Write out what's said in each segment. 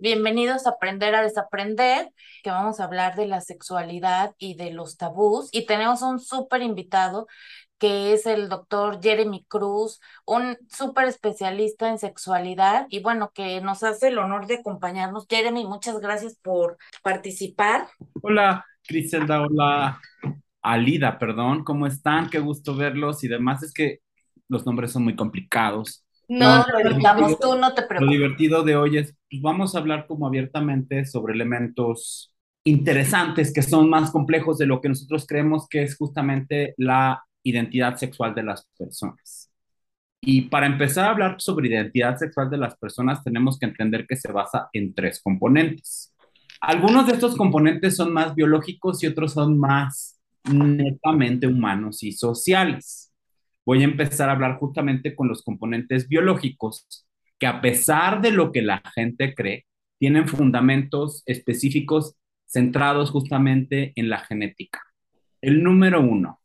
Bienvenidos a Aprender a Desaprender, que vamos a hablar de la sexualidad y de los tabús. Y tenemos un súper invitado que es el doctor Jeremy Cruz, un súper especialista en sexualidad y bueno, que nos hace el honor de acompañarnos. Jeremy, muchas gracias por participar. Hola, Criselda, hola, Alida, perdón, ¿cómo están? Qué gusto verlos y demás. Es que los nombres son muy complicados. No, lo evitamos, tú no te preocupes. Lo divertido de hoy es, pues vamos a hablar como abiertamente sobre elementos interesantes que son más complejos de lo que nosotros creemos que es justamente la identidad sexual de las personas. Y para empezar a hablar sobre identidad sexual de las personas, tenemos que entender que se basa en tres componentes. Algunos de estos componentes son más biológicos y otros son más netamente humanos y sociales. Voy a empezar a hablar justamente con los componentes biológicos, que a pesar de lo que la gente cree, tienen fundamentos específicos centrados justamente en la genética. El número uno,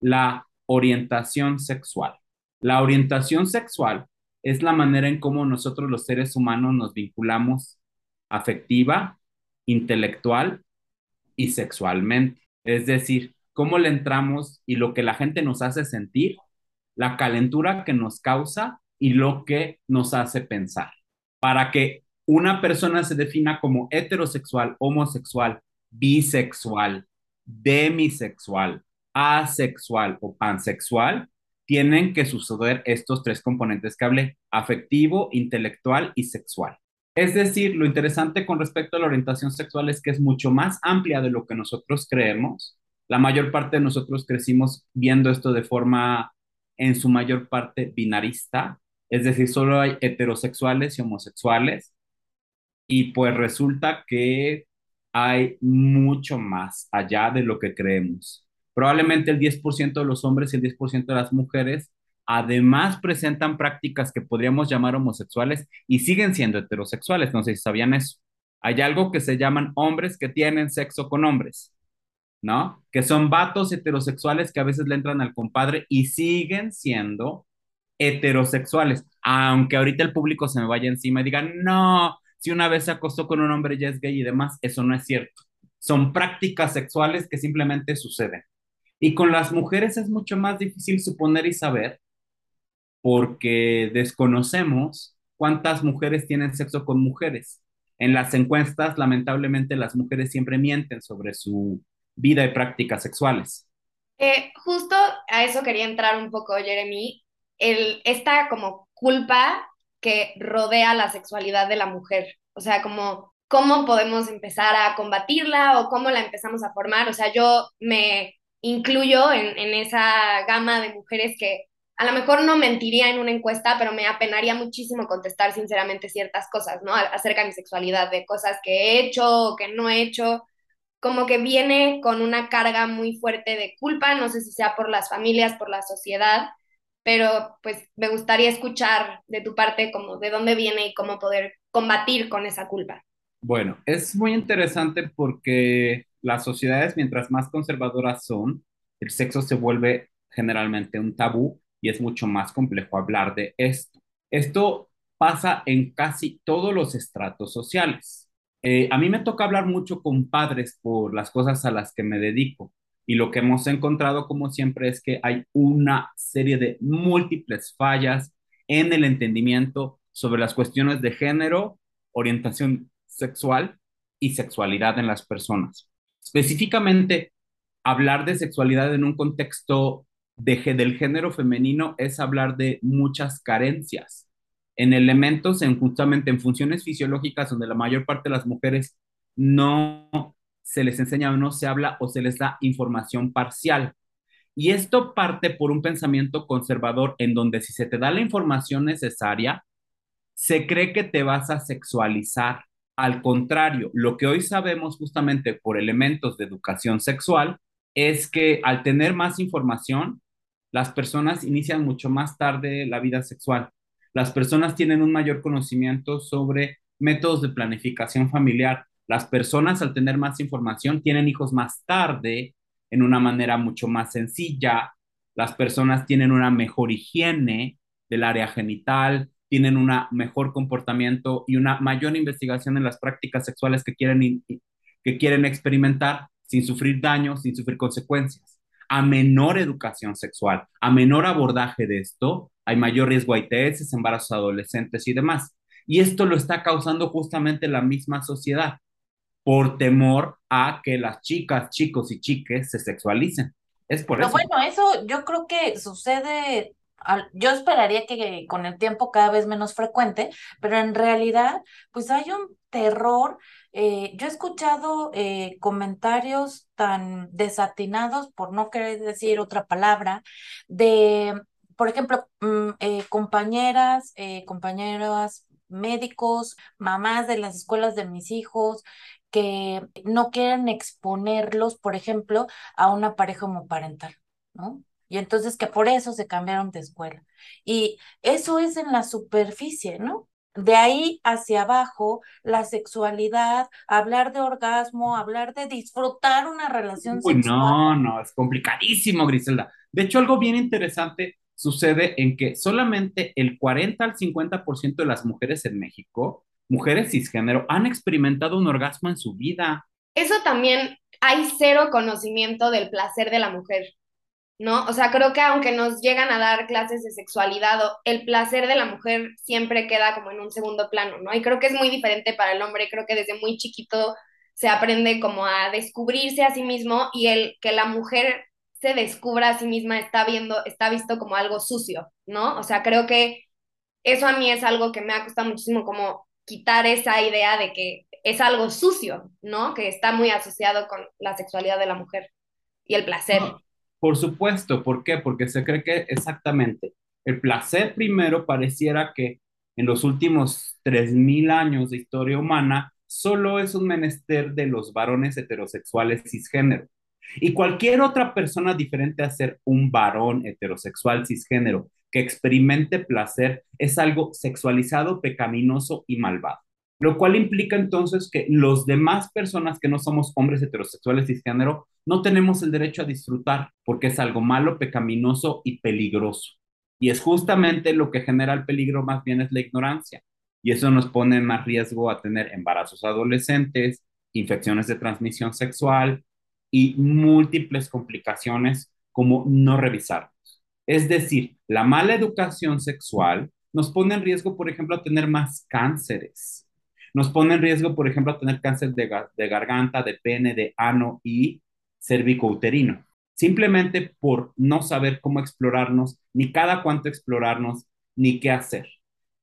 la orientación sexual. La orientación sexual es la manera en cómo nosotros los seres humanos nos vinculamos afectiva, intelectual y sexualmente. Es decir, cómo le entramos y lo que la gente nos hace sentir, la calentura que nos causa y lo que nos hace pensar. Para que una persona se defina como heterosexual, homosexual, bisexual, demisexual, asexual o pansexual, tienen que suceder estos tres componentes que hablé, afectivo, intelectual y sexual. Es decir, lo interesante con respecto a la orientación sexual es que es mucho más amplia de lo que nosotros creemos. La mayor parte de nosotros crecimos viendo esto de forma, en su mayor parte, binarista, es decir, solo hay heterosexuales y homosexuales. Y pues resulta que hay mucho más allá de lo que creemos. Probablemente el 10% de los hombres y el 10% de las mujeres además presentan prácticas que podríamos llamar homosexuales y siguen siendo heterosexuales. No sé si sabían eso. Hay algo que se llaman hombres que tienen sexo con hombres, ¿no? Que son vatos heterosexuales que a veces le entran al compadre y siguen siendo heterosexuales. Aunque ahorita el público se me vaya encima y diga, no, si una vez se acostó con un hombre ya es gay y demás, eso no es cierto. Son prácticas sexuales que simplemente suceden. Y con las mujeres es mucho más difícil suponer y saber porque desconocemos cuántas mujeres tienen sexo con mujeres. En las encuestas, lamentablemente, las mujeres siempre mienten sobre su vida y prácticas sexuales. Eh, justo a eso quería entrar un poco, Jeremy. El, esta como culpa que rodea la sexualidad de la mujer. O sea, como cómo podemos empezar a combatirla o cómo la empezamos a formar. O sea, yo me incluyo en, en esa gama de mujeres que a lo mejor no mentiría en una encuesta, pero me apenaría muchísimo contestar sinceramente ciertas cosas, ¿no? Acerca de mi sexualidad, de cosas que he hecho o que no he hecho, como que viene con una carga muy fuerte de culpa, no sé si sea por las familias, por la sociedad, pero pues me gustaría escuchar de tu parte como de dónde viene y cómo poder combatir con esa culpa. Bueno, es muy interesante porque las sociedades, mientras más conservadoras son, el sexo se vuelve generalmente un tabú y es mucho más complejo hablar de esto. Esto pasa en casi todos los estratos sociales. Eh, a mí me toca hablar mucho con padres por las cosas a las que me dedico y lo que hemos encontrado, como siempre, es que hay una serie de múltiples fallas en el entendimiento sobre las cuestiones de género, orientación sexual y sexualidad en las personas. Específicamente, hablar de sexualidad en un contexto de, del género femenino es hablar de muchas carencias en elementos, en justamente en funciones fisiológicas donde la mayor parte de las mujeres no se les enseña o no se habla o se les da información parcial. Y esto parte por un pensamiento conservador en donde si se te da la información necesaria, se cree que te vas a sexualizar. Al contrario, lo que hoy sabemos justamente por elementos de educación sexual es que al tener más información, las personas inician mucho más tarde la vida sexual. Las personas tienen un mayor conocimiento sobre métodos de planificación familiar. Las personas al tener más información tienen hijos más tarde, en una manera mucho más sencilla. Las personas tienen una mejor higiene del área genital, tienen un mejor comportamiento y una mayor investigación en las prácticas sexuales que quieren, que quieren experimentar sin sufrir daño, sin sufrir consecuencias. A menor educación sexual, a menor abordaje de esto, hay mayor riesgo a ITS, embarazos adolescentes y demás. Y esto lo está causando justamente la misma sociedad por temor a que las chicas, chicos y chiques se sexualicen. Es por eso. Bueno, eso yo creo que sucede yo esperaría que con el tiempo cada vez menos frecuente, pero en realidad, pues hay un terror. Eh, yo he escuchado eh, comentarios tan desatinados, por no querer decir otra palabra, de, por ejemplo, mm, eh, compañeras, compañeras médicos, mamás de las escuelas de mis hijos, que no quieren exponerlos, por ejemplo, a una pareja homoparental, ¿no? Y entonces que por eso se cambiaron de escuela. Y eso es en la superficie, ¿no? De ahí hacia abajo, la sexualidad, hablar de orgasmo, hablar de disfrutar una relación Uy, No, no, es complicadísimo, Griselda. De hecho, algo bien interesante sucede en que solamente el 40 al 50% de las mujeres en México, mujeres cisgénero, han experimentado un orgasmo en su vida. Eso también hay cero conocimiento del placer de la mujer. ¿No? O sea, creo que aunque nos llegan a dar clases de sexualidad, el placer de la mujer siempre queda como en un segundo plano, ¿no? Y creo que es muy diferente para el hombre, creo que desde muy chiquito se aprende como a descubrirse a sí mismo y el que la mujer se descubra a sí misma está viendo, está visto como algo sucio, ¿no? O sea, creo que eso a mí es algo que me ha costado muchísimo como quitar esa idea de que es algo sucio, ¿no? Que está muy asociado con la sexualidad de la mujer y el placer. Por supuesto, ¿por qué? Porque se cree que exactamente el placer primero pareciera que en los últimos 3.000 años de historia humana solo es un menester de los varones heterosexuales cisgénero. Y cualquier otra persona diferente a ser un varón heterosexual cisgénero que experimente placer es algo sexualizado, pecaminoso y malvado lo cual implica entonces que los demás personas que no somos hombres heterosexuales cisgénero no tenemos el derecho a disfrutar porque es algo malo, pecaminoso y peligroso. Y es justamente lo que genera el peligro más bien es la ignorancia. Y eso nos pone en más riesgo a tener embarazos adolescentes, infecciones de transmisión sexual y múltiples complicaciones como no revisarnos. Es decir, la mala educación sexual nos pone en riesgo, por ejemplo, a tener más cánceres, nos pone en riesgo, por ejemplo, tener cáncer de, de garganta, de pene, de ano y cervicouterino. Simplemente por no saber cómo explorarnos, ni cada cuánto explorarnos, ni qué hacer.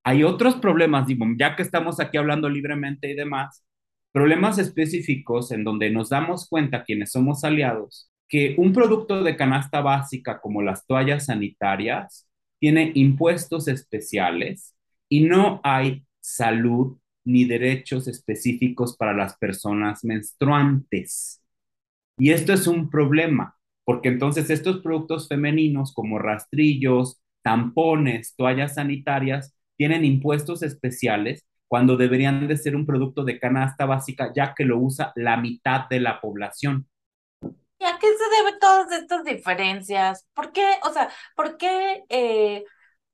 Hay otros problemas, digo, ya que estamos aquí hablando libremente y demás, problemas específicos en donde nos damos cuenta quienes somos aliados que un producto de canasta básica como las toallas sanitarias tiene impuestos especiales y no hay salud ni derechos específicos para las personas menstruantes. Y esto es un problema, porque entonces estos productos femeninos como rastrillos, tampones, toallas sanitarias, tienen impuestos especiales cuando deberían de ser un producto de canasta básica, ya que lo usa la mitad de la población. ¿Y a qué se deben todas estas diferencias? ¿Por qué, o sea, por qué eh,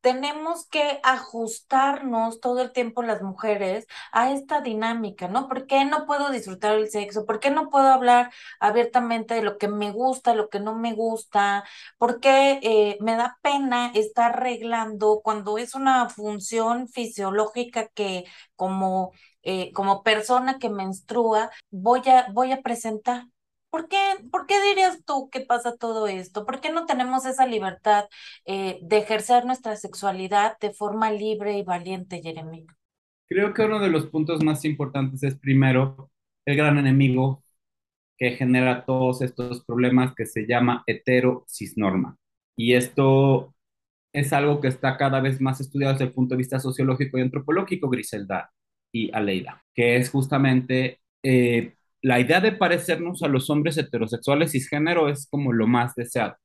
tenemos que ajustarnos todo el tiempo las mujeres a esta dinámica, ¿no? ¿Por qué no puedo disfrutar el sexo? ¿Por qué no puedo hablar abiertamente de lo que me gusta, lo que no me gusta? ¿Por qué eh, me da pena estar arreglando cuando es una función fisiológica que como, eh, como persona que menstrua voy a, voy a presentar? ¿Por qué, ¿Por qué dirías tú que pasa todo esto? ¿Por qué no tenemos esa libertad eh, de ejercer nuestra sexualidad de forma libre y valiente, Jeremy? Creo que uno de los puntos más importantes es primero el gran enemigo que genera todos estos problemas que se llama hetero-cisnorma. Y esto es algo que está cada vez más estudiado desde el punto de vista sociológico y antropológico, Griselda y Aleida, que es justamente eh, la idea de parecernos a los hombres heterosexuales cisgénero es como lo más deseado.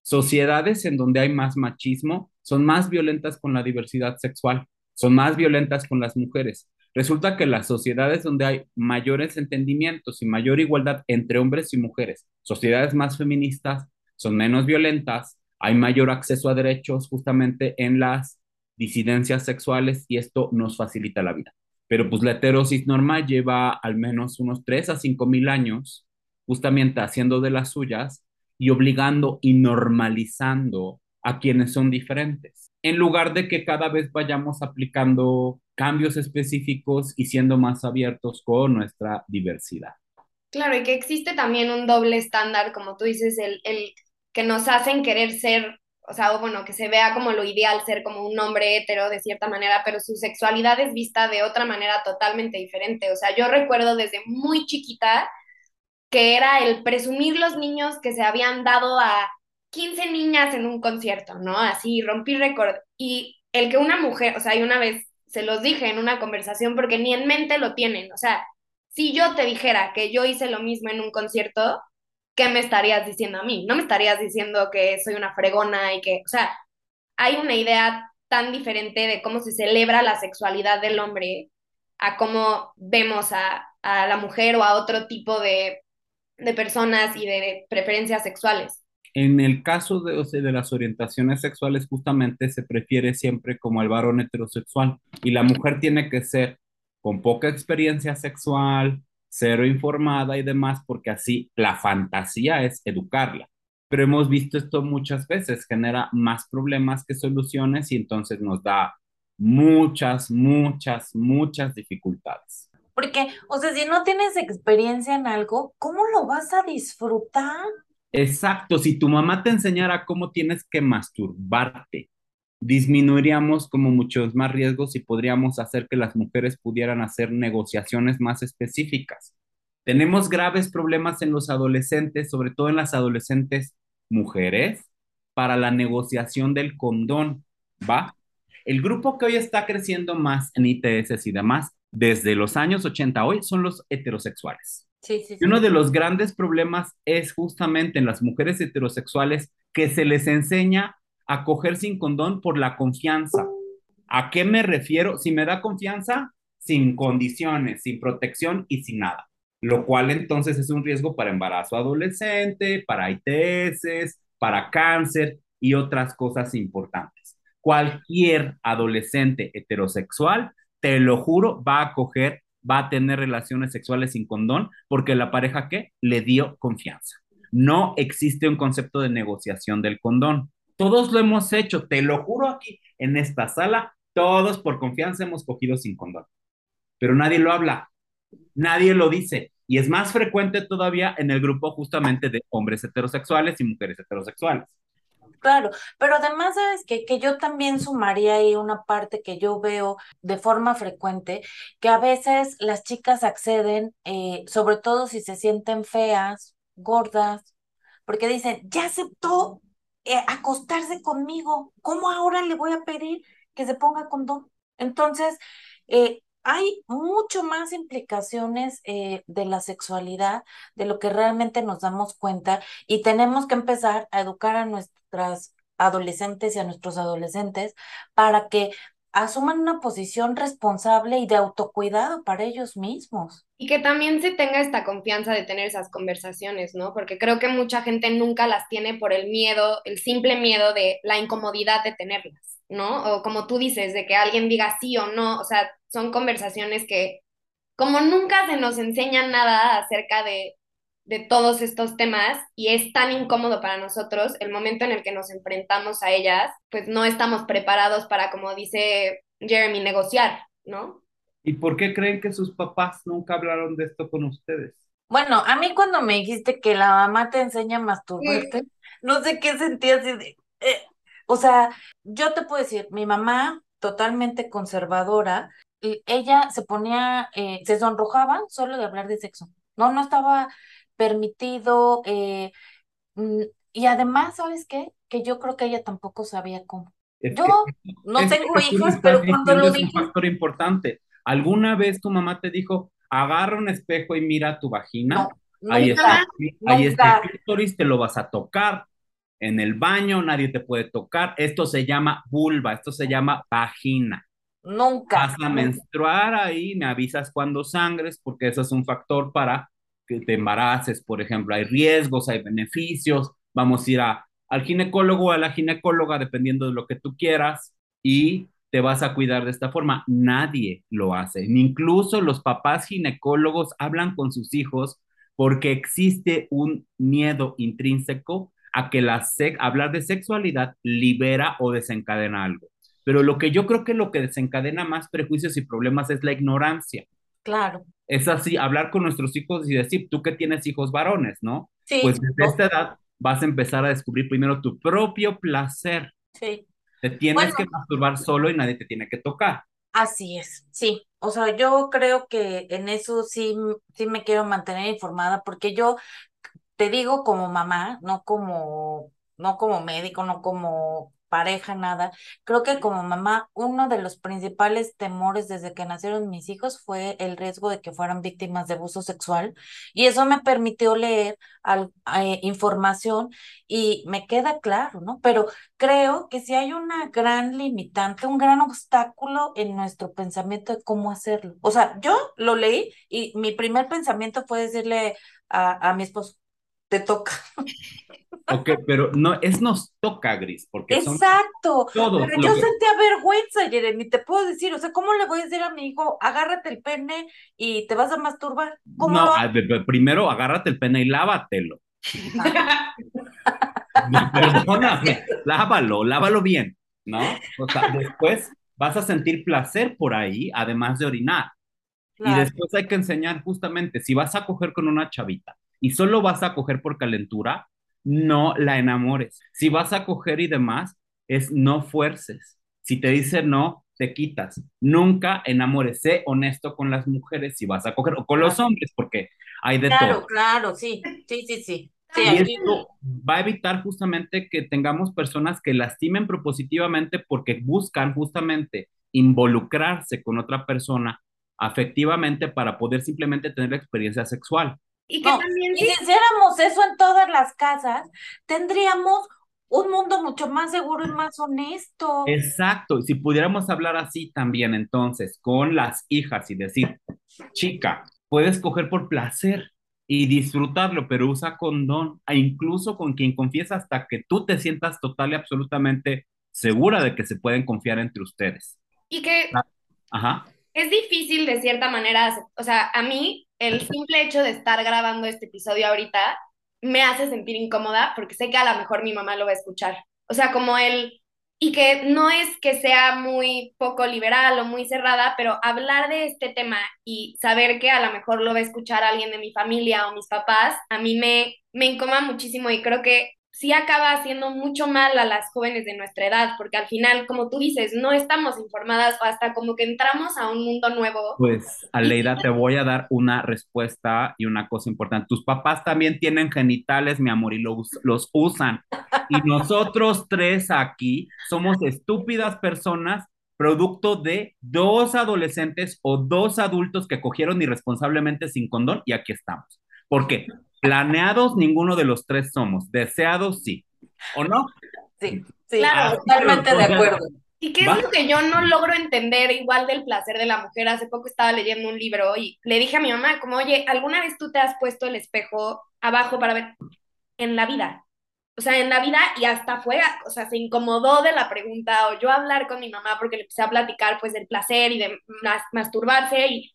Sociedades en donde hay más machismo son más violentas con la diversidad sexual, son más violentas con las mujeres. Resulta que las sociedades donde hay mayores entendimientos y mayor igualdad entre hombres y mujeres, sociedades más feministas, son menos violentas, hay mayor acceso a derechos justamente en las disidencias sexuales y esto nos facilita la vida. Pero pues la heterosis normal lleva al menos unos 3 a 5 mil años justamente haciendo de las suyas y obligando y normalizando a quienes son diferentes, en lugar de que cada vez vayamos aplicando cambios específicos y siendo más abiertos con nuestra diversidad. Claro, y que existe también un doble estándar, como tú dices, el, el que nos hacen querer ser, o sea, bueno, que se vea como lo ideal ser como un hombre hetero de cierta manera, pero su sexualidad es vista de otra manera totalmente diferente. O sea, yo recuerdo desde muy chiquita que era el presumir los niños que se habían dado a 15 niñas en un concierto, ¿no? Así, rompí récord. Y el que una mujer, o sea, y una vez se los dije en una conversación porque ni en mente lo tienen, o sea, si yo te dijera que yo hice lo mismo en un concierto, ¿qué me estarías diciendo a mí? No me estarías diciendo que soy una fregona y que, o sea, hay una idea tan diferente de cómo se celebra la sexualidad del hombre a cómo vemos a, a la mujer o a otro tipo de de personas y de preferencias sexuales. En el caso de, de las orientaciones sexuales, justamente se prefiere siempre como el varón heterosexual y la mujer tiene que ser con poca experiencia sexual, cero informada y demás, porque así la fantasía es educarla. Pero hemos visto esto muchas veces, genera más problemas que soluciones y entonces nos da muchas, muchas, muchas dificultades. Porque, o sea, si no tienes experiencia en algo, ¿cómo lo vas a disfrutar? Exacto, si tu mamá te enseñara cómo tienes que masturbarte, disminuiríamos como muchos más riesgos y podríamos hacer que las mujeres pudieran hacer negociaciones más específicas. Tenemos graves problemas en los adolescentes, sobre todo en las adolescentes mujeres, para la negociación del condón, ¿va? El grupo que hoy está creciendo más en ITS y demás desde los años 80 hoy son los heterosexuales. Sí, sí, Y uno de los grandes problemas es justamente en las mujeres heterosexuales que se les enseña a coger sin condón por la confianza. ¿A qué me refiero? Si me da confianza, sin condiciones, sin protección y sin nada. Lo cual entonces es un riesgo para embarazo adolescente, para ITS, para cáncer y otras cosas importantes. Cualquier adolescente heterosexual te lo juro, va a coger, va a tener relaciones sexuales sin condón, porque la pareja que le dio confianza. No existe un concepto de negociación del condón. Todos lo hemos hecho, te lo juro aquí en esta sala, todos por confianza hemos cogido sin condón. Pero nadie lo habla, nadie lo dice. Y es más frecuente todavía en el grupo justamente de hombres heterosexuales y mujeres heterosexuales. Claro, pero además, ¿sabes qué? Que yo también sumaría ahí una parte que yo veo de forma frecuente, que a veces las chicas acceden, eh, sobre todo si se sienten feas, gordas, porque dicen, ya aceptó eh, acostarse conmigo, ¿cómo ahora le voy a pedir que se ponga condón? Entonces, eh, hay mucho más implicaciones eh, de la sexualidad de lo que realmente nos damos cuenta y tenemos que empezar a educar a nuestras adolescentes y a nuestros adolescentes para que asuman una posición responsable y de autocuidado para ellos mismos. Y que también se tenga esta confianza de tener esas conversaciones, ¿no? Porque creo que mucha gente nunca las tiene por el miedo, el simple miedo de la incomodidad de tenerlas, ¿no? O como tú dices, de que alguien diga sí o no, o sea, son conversaciones que como nunca se nos enseña nada acerca de, de todos estos temas y es tan incómodo para nosotros, el momento en el que nos enfrentamos a ellas, pues no estamos preparados para, como dice Jeremy, negociar, ¿no? ¿Y por qué creen que sus papás nunca hablaron de esto con ustedes? Bueno, a mí cuando me dijiste que la mamá te enseña a masturbarte, no sé qué sentía así de... eh, O sea, yo te puedo decir, mi mamá, totalmente conservadora, y ella se ponía, eh, se sonrojaba solo de hablar de sexo. No, no estaba permitido. eh, y además, ¿sabes qué? Que yo creo que ella tampoco sabía cómo. Es Yo que- no tengo hijos, pero cuando lo es un dije, factor importante. ¿Alguna vez tu mamá te dijo, agarra un espejo y mira tu vagina? no, ahí está, ahí está el clítoris, te lo vas a tocar. En el baño nadie te puede tocar. Esto se llama vulva, esto se llama vagina. nunca. Vas a menstruar ahí, me avisas cuando sangres, porque eso es un factor para que te embaraces, por ejemplo. Hay riesgos, hay beneficios. Vamos a ir a, al ginecólogo o a la ginecóloga, dependiendo de lo que tú quieras, y te vas a cuidar de esta forma. Nadie lo hace. Incluso los papás ginecólogos hablan con sus hijos porque existe un miedo intrínseco a que la hablar de sexualidad libera o desencadena algo. Pero lo que yo creo que lo que desencadena más prejuicios y problemas es la ignorancia. Claro. Es así, hablar con nuestros hijos y decir, tú que tienes hijos varones, ¿no? Sí. Pues desde esta edad vas a empezar a descubrir primero tu propio placer. Sí. Te tienes que masturbar solo y nadie te tiene que tocar. Así es, sí. O sea, yo creo que en eso sí, sí me quiero mantener informada porque yo te digo como mamá, no como, no como médico, no como pareja, nada. Creo que como mamá, uno de los principales temores desde que nacieron mis hijos fue el riesgo de que fueran víctimas de abuso sexual y eso me permitió leer eh, información y me queda claro, ¿no? Pero creo que si hay una gran limitante, un gran obstáculo en nuestro pensamiento de cómo hacerlo. O sea, yo lo leí y mi primer pensamiento fue decirle a, a mi esposo, te toca. Ok, pero no, es nos toca, Gris, porque Exacto. Todos pero yo sentía vergüenza, Jeremy, te puedo decir, o sea, ¿cómo le voy a decir a mi hijo, agárrate el pene y te vas a masturbar? ¿Cómo no, primero agárrate el pene y lávatelo. Perdóname, lávalo, lávalo bien, ¿no? O sea, después vas a sentir placer por ahí, además de orinar. Y después hay que enseñar justamente, si vas a coger con una chavita y solo vas a coger por calentura, no la enamores. Si vas a coger y demás, es no fuerces. Si te dice no, te quitas. Nunca enamores. Sé honesto con las mujeres si vas a coger, o con los hombres, porque hay de todo. Claro, claro, sí, sí, sí, sí. y esto va a evitar justamente que tengamos personas que lastimen propositivamente porque buscan justamente involucrarse con otra persona afectivamente para poder simplemente tener la experiencia sexual. Y que también... si hiciéramos eso en todas las casas, tendríamos un mundo mucho más seguro y más honesto. Exacto, y si pudiéramos hablar así también entonces con las hijas y decir, chica, puedes coger por placer y disfrutarlo, pero usa condón, e incluso con quien confiesa hasta que tú te sientas total y absolutamente segura de que se pueden confiar entre ustedes. Y que Ajá. es difícil de cierta manera, o sea, a mí el simple hecho de estar grabando este episodio ahorita me hace sentir incómoda porque sé que a lo mejor mi mamá lo va a escuchar. O sea, como él, y que no es que sea muy poco liberal o muy cerrada, pero hablar de este tema y saber que a lo mejor lo va a escuchar alguien de mi familia o mis papás, a mí me, me incomoda muchísimo y creo que sí acaba haciendo mucho mal a las jóvenes de nuestra edad, porque al final, como tú dices, no estamos informadas hasta como que entramos a un mundo nuevo. Pues, Aleida, te voy a dar una respuesta y una cosa importante. Tus papás también tienen genitales, mi amor, y los, los usan. Y nosotros tres aquí somos estúpidas personas producto de dos adolescentes o dos adultos que cogieron irresponsablemente sin condón y aquí estamos. ¿Por qué? Planeados, ninguno de los tres somos. Deseados, sí. ¿O no? Sí, sí, claro, totalmente de acuerdo. ¿Y qué es lo que yo no logro entender igual del placer de la mujer? Hace poco estaba leyendo un libro y le dije a mi mamá, como, oye, ¿alguna vez tú te has puesto el espejo abajo para ver en la vida? O sea, en la vida y hasta fue, o sea, se incomodó de la pregunta o yo hablar con mi mamá porque le empecé a platicar pues del placer y de masturbarse y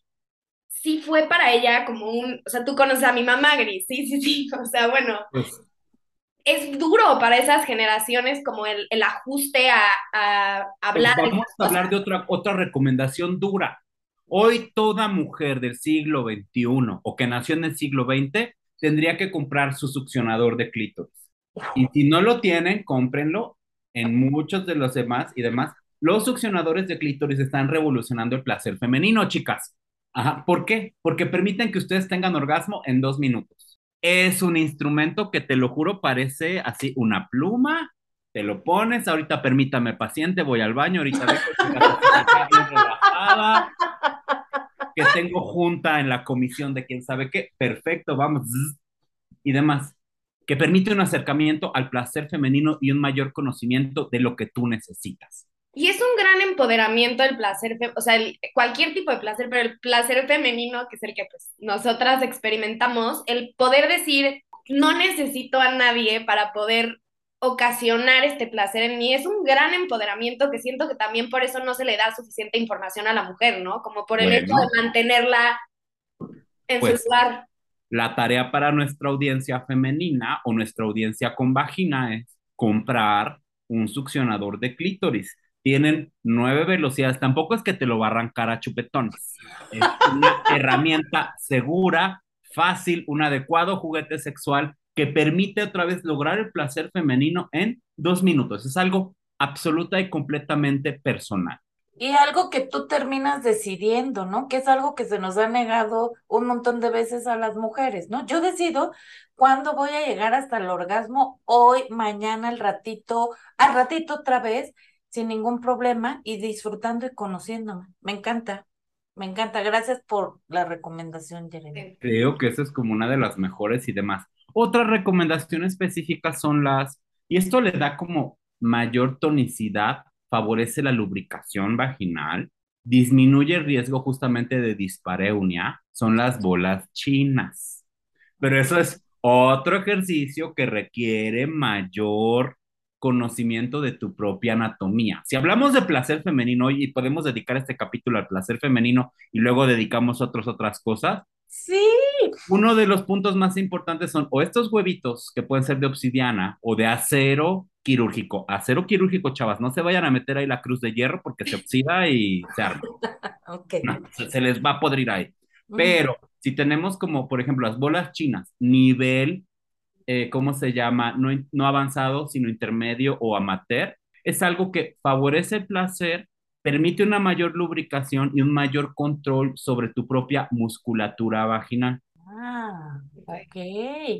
sí fue para ella como un, o sea, tú conoces a mi mamá, Gris, sí, sí, sí, o sea, bueno, pues es duro para esas generaciones como el, el ajuste a, a hablar. Pues vamos a hablar de otra, otra recomendación dura. Hoy toda mujer del siglo XXI o que nació en el siglo XX tendría que comprar su succionador de clítoris. Y si no lo tienen, cómprenlo en muchos de los demás y demás. Los succionadores de clítoris están revolucionando el placer femenino, chicas. Ajá, ¿por qué? Porque permiten que ustedes tengan orgasmo en dos minutos. Es un instrumento que te lo juro parece así una pluma, te lo pones, ahorita permítame paciente, voy al baño, ahorita relajada, que tengo junta en la comisión de quién sabe qué, perfecto, vamos, y demás, que permite un acercamiento al placer femenino y un mayor conocimiento de lo que tú necesitas. Y es un gran empoderamiento el placer, o sea, cualquier tipo de placer, pero el placer femenino, que es el que pues nosotras experimentamos, el poder decir, no necesito a nadie para poder ocasionar este placer en mí. Es un gran empoderamiento que siento que también por eso no se le da suficiente información a la mujer, ¿no? Como por el hecho de mantenerla en su Pues, lugar. La tarea para nuestra audiencia femenina o nuestra audiencia con vagina es comprar un succionador de clítoris. Tienen nueve velocidades. Tampoco es que te lo va a arrancar a chupetones. Es una herramienta segura, fácil, un adecuado juguete sexual que permite otra vez lograr el placer femenino en dos minutos. Es algo absoluta y completamente personal. Y algo que tú terminas decidiendo, ¿no? Que es algo que se nos ha negado un montón de veces a las mujeres, ¿no? Yo decido cuándo voy a llegar hasta el orgasmo, hoy, mañana, al ratito, al ratito otra vez, sin ningún problema y disfrutando y conociéndome. Me encanta, me encanta. Gracias por la recomendación, Jeremy. Creo que eso es como una de las mejores y demás. Otra recomendación específica son las, y esto le da como mayor tonicidad, favorece la lubricación vaginal, disminuye el riesgo justamente de dispareunia, son las bolas chinas. Pero eso es otro ejercicio que requiere mayor conocimiento de tu propia anatomía. Si hablamos de placer femenino y podemos dedicar este capítulo al placer femenino y luego dedicamos otras otras cosas, Sí, uno de los puntos más importantes son o estos huevitos que pueden ser de obsidiana o de acero quirúrgico. Acero quirúrgico, chavas, no se vayan a meter ahí la cruz de hierro porque se oxida y se arma. ok. No, se, se les va a podrir ahí. Pero si tenemos como, por ejemplo, las bolas chinas, nivel, eh, ¿cómo se llama? No, no avanzado, sino intermedio o amateur, es algo que favorece el placer, permite una mayor lubricación y un mayor control sobre tu propia musculatura vaginal, Ah, ok.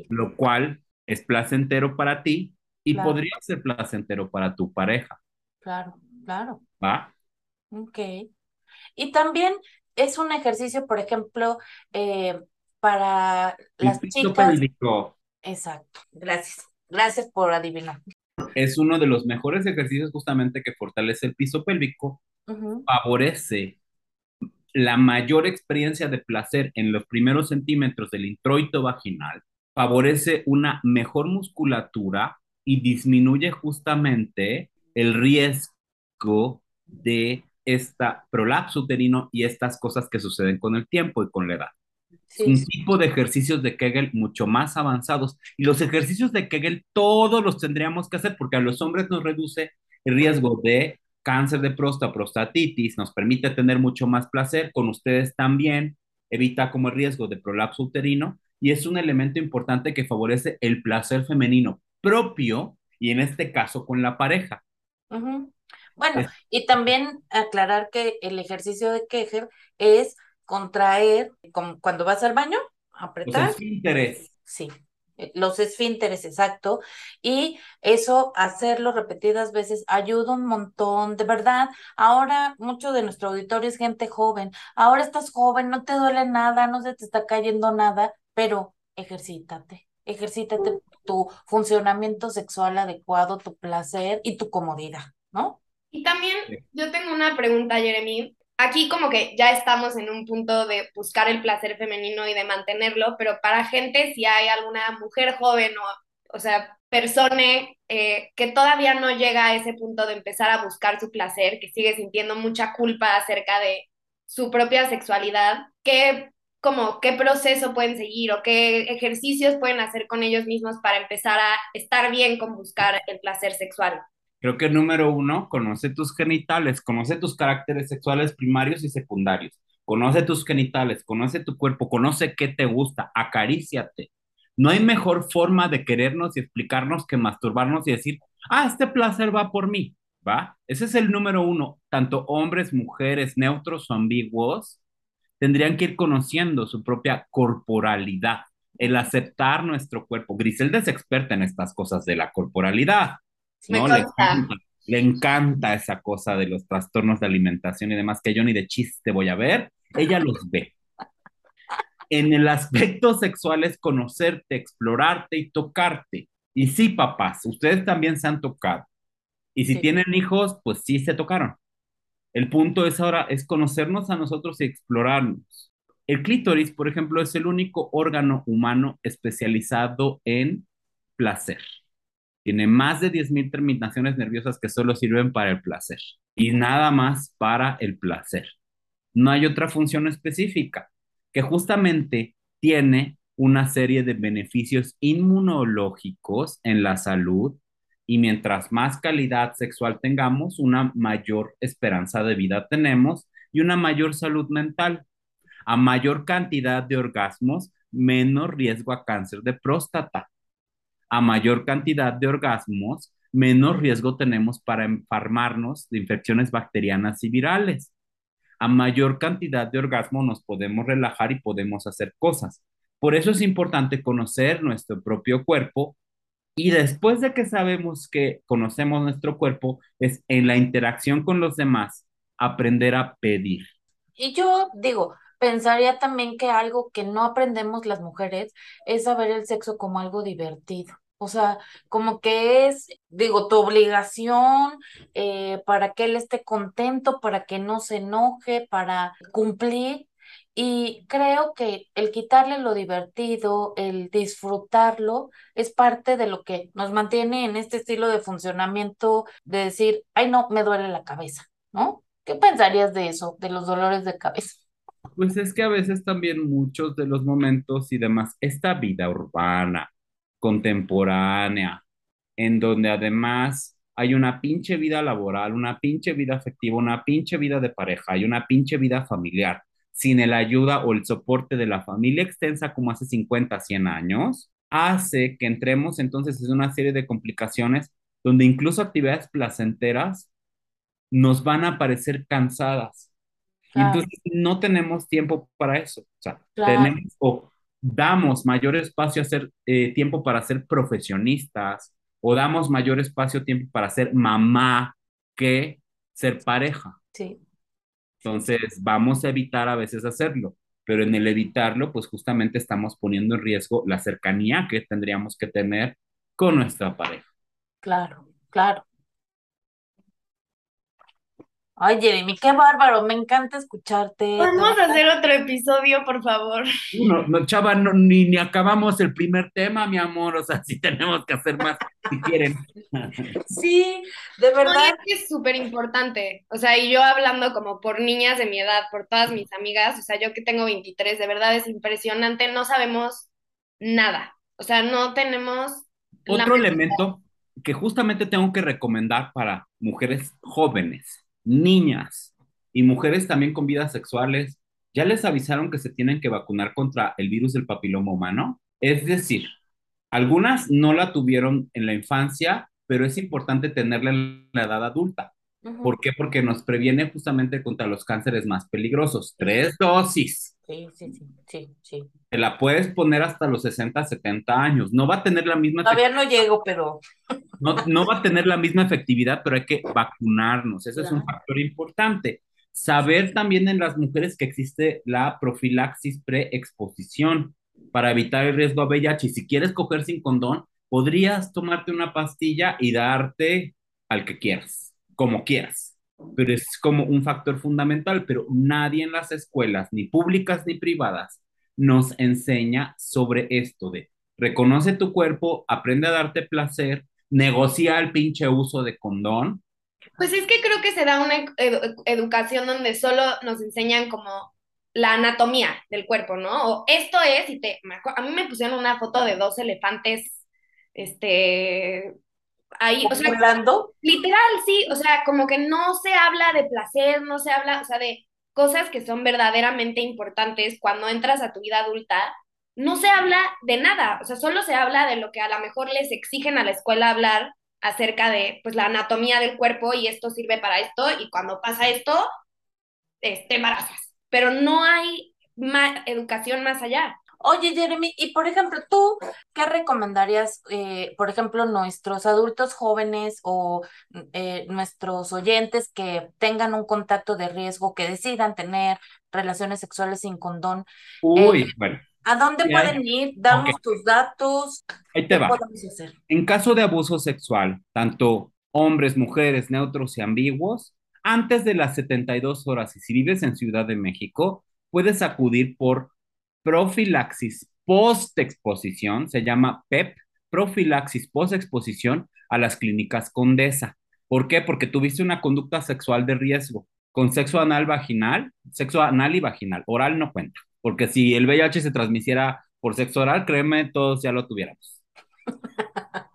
lo cual es placentero para ti y Claro. podría ser placentero para tu pareja, Claro, claro. ¿va? Ok. Y también es un ejercicio, por ejemplo, eh, para El las chicas. pélvico Exacto. Gracias. Gracias por adivinar. es uno de los mejores ejercicios justamente que fortalece el piso pélvico favorece la mayor experiencia de placer en los primeros centímetros del introito vaginal, favorece una mejor musculatura y disminuye justamente el riesgo de esta prolapso uterino y estas cosas que suceden con el tiempo y con la edad. Sí, un tipo de ejercicios de Kegel mucho más avanzados. Y los ejercicios de Kegel todos los tendríamos que hacer porque a los hombres nos reduce el riesgo de cáncer de próstata, prostatitis, nos permite tener mucho más placer, con ustedes también, evita como el riesgo de prolapso uterino y es un elemento importante que favorece el placer femenino propio y en este caso con la pareja. Bueno, Es- y también aclarar que el ejercicio de Kegel es contraer, como cuando vas al baño, apretar. es interés. Sí, los esfínteres, exacto. Y eso, hacerlo repetidas veces, ayuda un montón, de verdad. Ahora, mucho de nuestro auditorio es gente joven. Ahora estás joven, no te duele nada, no se te está cayendo nada, pero ejercítate, ejercítate tu funcionamiento sexual adecuado, tu placer y tu comodidad, ¿no? Y también yo tengo una pregunta, Jeremy. Aquí como que ya estamos en un punto de buscar el placer femenino y de mantenerlo, pero para gente, si hay alguna mujer joven o, o sea, persona eh, que todavía no llega a ese punto de empezar a buscar su placer, que sigue sintiendo mucha culpa acerca de su propia sexualidad, ¿qué, como, qué proceso pueden seguir o qué ejercicios pueden hacer con ellos mismos para empezar a estar bien con buscar el placer sexual? Creo que número uno, conoce tus genitales, conoce tus caracteres sexuales primarios y secundarios, conoce tus genitales, conoce tu cuerpo, conoce qué te gusta, acaríciate. No hay mejor forma de querernos y explicarnos que masturbarnos y decir, ah, este placer va por mí, ¿va? Ese es el número uno. Tanto hombres, mujeres, neutros o ambiguos tendrían que ir conociendo su propia corporalidad, el aceptar nuestro cuerpo. Griselda es experta en estas cosas de la corporalidad. ¿No? Le encanta, le encanta esa cosa de los trastornos de alimentación y demás que yo ni de chiste voy a ver, ella los ve. En el aspecto sexual es conocerte, explorarte y tocarte. Y sí, papás, ustedes también se han tocado. Y si Sí. tienen hijos, pues sí se tocaron. El punto es ahora, es conocernos a nosotros y explorarnos. El clítoris, por ejemplo, es el único órgano humano especializado en placer. Tiene más de 10.000 terminaciones nerviosas que solo sirven para el placer y nada más para el placer. No hay otra función específica que justamente tiene una serie de beneficios inmunológicos en la salud y mientras más calidad sexual tengamos, una mayor esperanza de vida tenemos y una mayor salud mental. A mayor cantidad de orgasmos, menos riesgo a cáncer de próstata. A mayor cantidad de orgasmos, menos riesgo tenemos para enfermarnos de infecciones bacterianas y virales. A mayor cantidad de orgasmo nos podemos relajar y podemos hacer cosas. Por eso es importante conocer nuestro propio cuerpo y después de que sabemos que conocemos nuestro cuerpo, es en la interacción con los demás aprender a pedir. Y yo digo, pensaría también que algo que no aprendemos las mujeres es saber el sexo como algo divertido. O sea, como que es, digo, tu obligación eh, para que él esté contento, para que no se enoje, para cumplir. Y creo que el quitarle lo divertido, el disfrutarlo, es parte de lo que nos mantiene en este estilo de funcionamiento de decir, ay, no, me duele la cabeza, ¿no? ¿Qué pensarías de eso, de los dolores de cabeza? Pues es que a veces también muchos de los momentos y demás, esta vida urbana, contemporánea, en donde además hay una pinche vida laboral, una pinche vida afectiva, una pinche vida de pareja y una pinche vida familiar, sin el ayuda o el soporte de la familia extensa como hace 50, 100 años, hace que entremos entonces en una serie de complicaciones donde incluso actividades placenteras nos van a parecer cansadas. Y entonces no tenemos tiempo para eso. O sea, tenemos o damos mayor espacio a hacer eh, tiempo para ser profesionistas o damos mayor espacio tiempo para ser mamá que ser pareja. Sí. Entonces, vamos a evitar a veces hacerlo, pero en el evitarlo, pues justamente estamos poniendo en riesgo la cercanía que tendríamos que tener con nuestra pareja. Claro, claro. Ay, Jeremy, qué bárbaro, me encanta escucharte. Vamos a hacer otro episodio, por favor. No, no chava, ni, ni acabamos el primer tema, mi amor, o sea, sí tenemos que hacer más si quieren. Sí, de verdad. es que es súper importante, o sea, y yo hablando como por niñas de mi edad, por todas mis amigas, o sea, yo que tengo 23, de verdad es impresionante, no sabemos nada, o sea, no tenemos... Otro elemento que justamente tengo que recomendar para mujeres jóvenes niñas y mujeres también con vidas sexuales, ya les avisaron que se tienen que vacunar contra el virus del papiloma humano. Es decir, algunas no la tuvieron en la infancia, pero es importante tenerla en la edad adulta. ¿Por qué? Porque nos previene justamente contra los cánceres más peligrosos. Tres dosis. Sí, sí, sí, sí, Te la puedes poner hasta los 60, 70 años. No va a tener la misma... Todavía no llego, pero... No, no va a tener la misma efectividad, pero hay que vacunarnos. Ese es un factor importante. Saber también en las mujeres que existe la profilaxis preexposición para evitar el riesgo a VIH. Y si quieres coger sin condón, podrías tomarte una pastilla y darte al que quieras, como quieras pero es como un factor fundamental, pero nadie en las escuelas, ni públicas ni privadas, nos enseña sobre esto de reconoce tu cuerpo, aprende a darte placer, negocia el pinche uso de condón. Pues es que creo que se da una educación donde solo nos enseñan como la anatomía del cuerpo, ¿no? O esto es, y te, a mí me pusieron una foto de dos elefantes, este, ahí, o sea, literal, sí, o sea, como que no se habla de placer, no se habla, o sea, de cosas que son verdaderamente importantes cuando entras a tu vida adulta, no se habla de nada, o sea, solo se habla de lo que a lo mejor les exigen a la escuela hablar acerca de, pues, la anatomía del cuerpo y esto sirve para esto y cuando pasa esto, te embarazas, pero no hay educación más allá. Oye, Jeremy, y por ejemplo, ¿tú qué recomendarías, eh, por ejemplo, nuestros adultos jóvenes o eh, nuestros oyentes que tengan un contacto de riesgo, que decidan tener relaciones sexuales sin condón? Uy, eh, bueno. ¿A dónde pueden ir? Damos tus datos. Ahí te va. En caso de abuso sexual, tanto hombres, mujeres, neutros y ambiguos, antes de las 72 horas, y si vives en Ciudad de México, puedes acudir por profilaxis post-exposición, se llama PEP, profilaxis post-exposición, a las clínicas Condesa. ¿Por qué? Porque tuviste una conducta sexual de riesgo con sexo anal vaginal, sexo anal y vaginal, oral no cuenta, porque si el VIH se transmitiera por sexo oral, créeme, todos ya lo tuviéramos.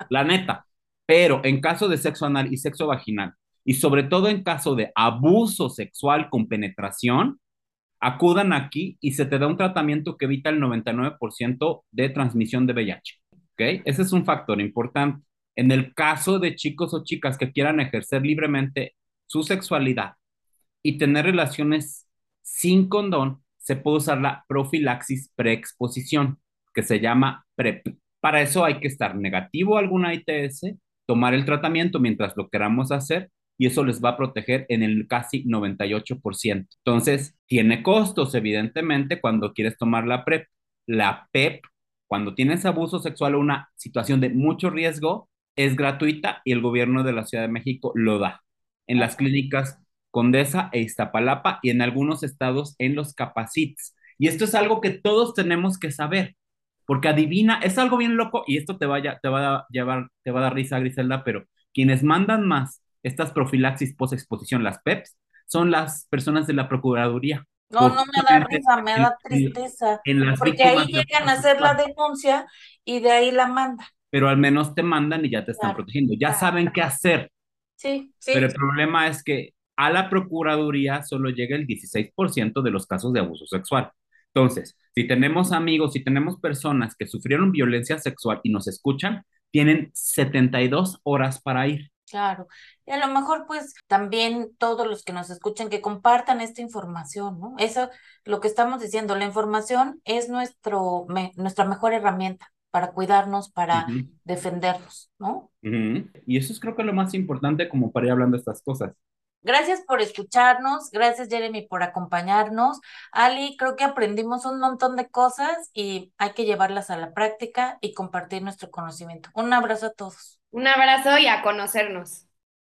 La neta. Pero en caso de sexo anal y sexo vaginal, y sobre todo en caso de abuso sexual con penetración, acudan aquí y se te da un tratamiento que evita el 99% de transmisión de VIH. ¿Ok? Ese es un factor importante. En el caso de chicos o chicas que quieran ejercer libremente su sexualidad y tener relaciones sin condón, se puede usar la profilaxis preexposición, que se llama PrEP. Para eso hay que estar negativo a alguna ITS, tomar el tratamiento mientras lo queramos hacer y eso les va a proteger en el casi 98%. Entonces, tiene costos, evidentemente, cuando quieres tomar la PrEP. La PEP, cuando tienes abuso sexual o una situación de mucho riesgo, es gratuita y el gobierno de la Ciudad de México lo da en las clínicas Condesa e Iztapalapa y en algunos estados en los capacits. Y esto es algo que todos tenemos que saber, porque adivina, es algo bien loco y esto te, vaya, te va a llevar, te va a dar risa, Griselda, pero quienes mandan más estas profilaxis post-exposición, las PEPs, son las personas de la Procuraduría. No, no me da risa, me da tristeza. porque ahí llegan a hacer la denuncia y de ahí la mandan. Pero al menos te mandan y ya te están protegiendo. Ya saben qué hacer. Sí, sí. Pero el problema es que a la Procuraduría solo llega el 16% de los casos de abuso sexual. Entonces, si tenemos amigos, si tenemos personas que sufrieron violencia sexual y nos escuchan, tienen 72 horas para ir. Claro, y a lo mejor pues también todos los que nos escuchen que compartan esta información, ¿no? Eso, lo que estamos diciendo, la información es nuestro, nuestra mejor herramienta para cuidarnos, para defendernos, ¿no? Y eso es creo que lo más importante como para ir hablando de estas cosas. Gracias por escucharnos, gracias Jeremy por acompañarnos. Ali, creo que aprendimos un montón de cosas y hay que llevarlas a la práctica y compartir nuestro conocimiento. Un abrazo a todos. Un abrazo y a conocernos.